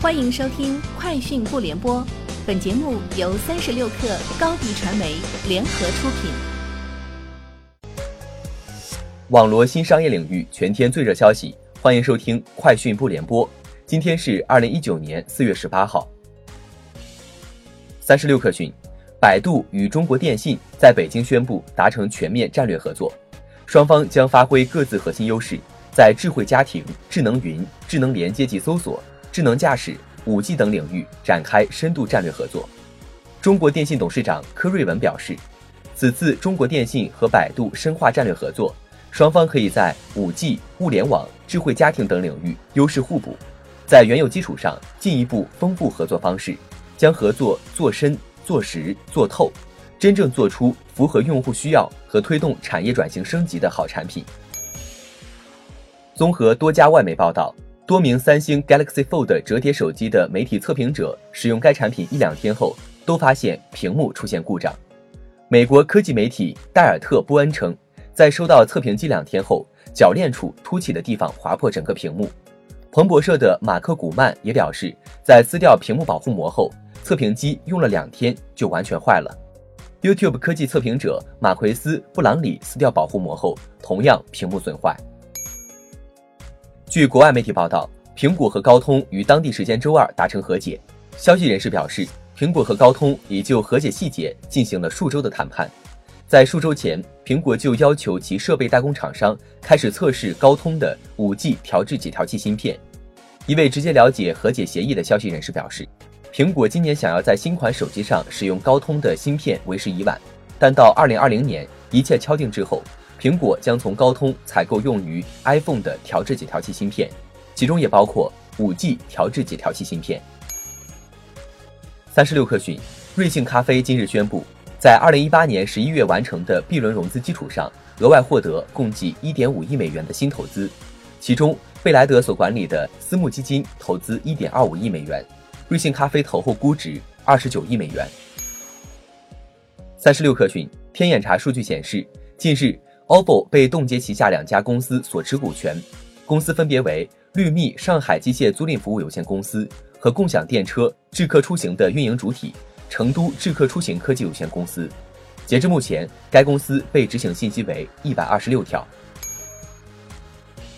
欢迎收听《快讯不联播》，本节目由三十六克高低传媒联合出品。网罗新商业领域全天最热消息，欢迎收听《快讯不联播》。今天是二零一九年四月十八号。三十六克讯，百度与中国电信在北京宣布达成全面战略合作，双方将发挥各自核心优势。在智慧家庭、智能云、智能连接及搜索、智能驾驶、五 G 等领域展开深度战略合作。中国电信董事长柯瑞文表示，此次中国电信和百度深化战略合作，双方可以在五 G、物联网、智慧家庭等领域优势互补，在原有基础上进一步丰富合作方式，将合作做深、做实、做透，真正做出符合用户需要和推动产业转型升级的好产品。综合多家外媒报道，多名三星 Galaxy Fold 折叠手机的媒体测评者使用该产品一两天后，都发现屏幕出现故障。美国科技媒体戴尔特波恩称，在收到测评机两天后，铰链处凸起的地方划破整个屏幕。彭博社的马克古曼也表示，在撕掉屏幕保护膜后，测评机用了两天就完全坏了。YouTube 科技测评者马奎斯布朗里撕掉保护膜后，同样屏幕损坏。据国外媒体报道，苹果和高通于当地时间周二达成和解。消息人士表示，苹果和高通已就和解细节进行了数周的谈判。在数周前，苹果就要求其设备代工厂商开始测试高通的 5G 调制解调器芯片。一位直接了解和解协议的消息人士表示，苹果今年想要在新款手机上使用高通的芯片为时已晚，但到2020年一切敲定之后。苹果将从高通采购用于 iPhone 的调制解调器芯片，其中也包括 5G 调制解调器芯片。三十六氪讯，瑞幸咖啡今日宣布，在2018年11月完成的 B 轮融资基础上，额外获得共计1.5亿美元的新投资，其中贝莱德所管理的私募基金投资1.25亿美元，瑞幸咖啡投后估值29亿美元。三十六氪讯，天眼查数据显示，近日。OPPO 被冻结旗下两家公司所持股权，公司分别为绿密上海机械租赁服务有限公司和共享电车智客出行的运营主体成都智客出行科技有限公司。截至目前，该公司被执行信息为一百二十六条。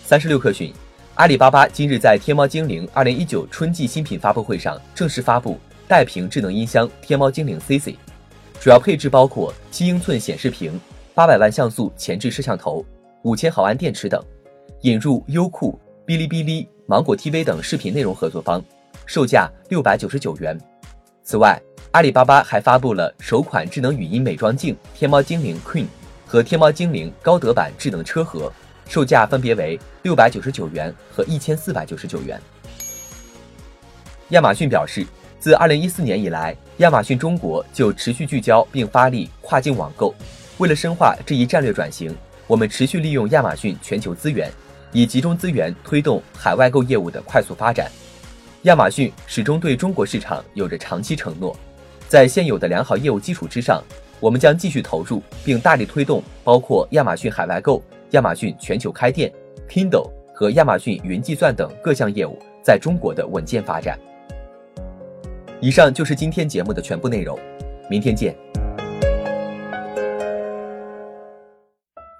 三十六氪讯，阿里巴巴今日在天猫精灵二零一九春季新品发布会上正式发布带屏智能音箱天猫精灵 CC，主要配置包括七英寸显示屏。八百万像素前置摄像头，五千毫安电池等，引入优酷、哔哩哔哩、芒果 TV 等视频内容合作方，售价六百九十九元。此外，阿里巴巴还发布了首款智能语音美妆镜天猫精灵 Queen 和天猫精灵高德版智能车盒，售价分别为六百九十九元和一千四百九十九元。亚马逊表示，自二零一四年以来，亚马逊中国就持续聚焦并发力跨境网购。为了深化这一战略转型，我们持续利用亚马逊全球资源，以集中资源推动海外购业务的快速发展。亚马逊始终对中国市场有着长期承诺，在现有的良好业务基础之上，我们将继续投入并大力推动包括亚马逊海外购、亚马逊全球开店、Kindle 和亚马逊云计算等各项业务在中国的稳健发展。以上就是今天节目的全部内容，明天见。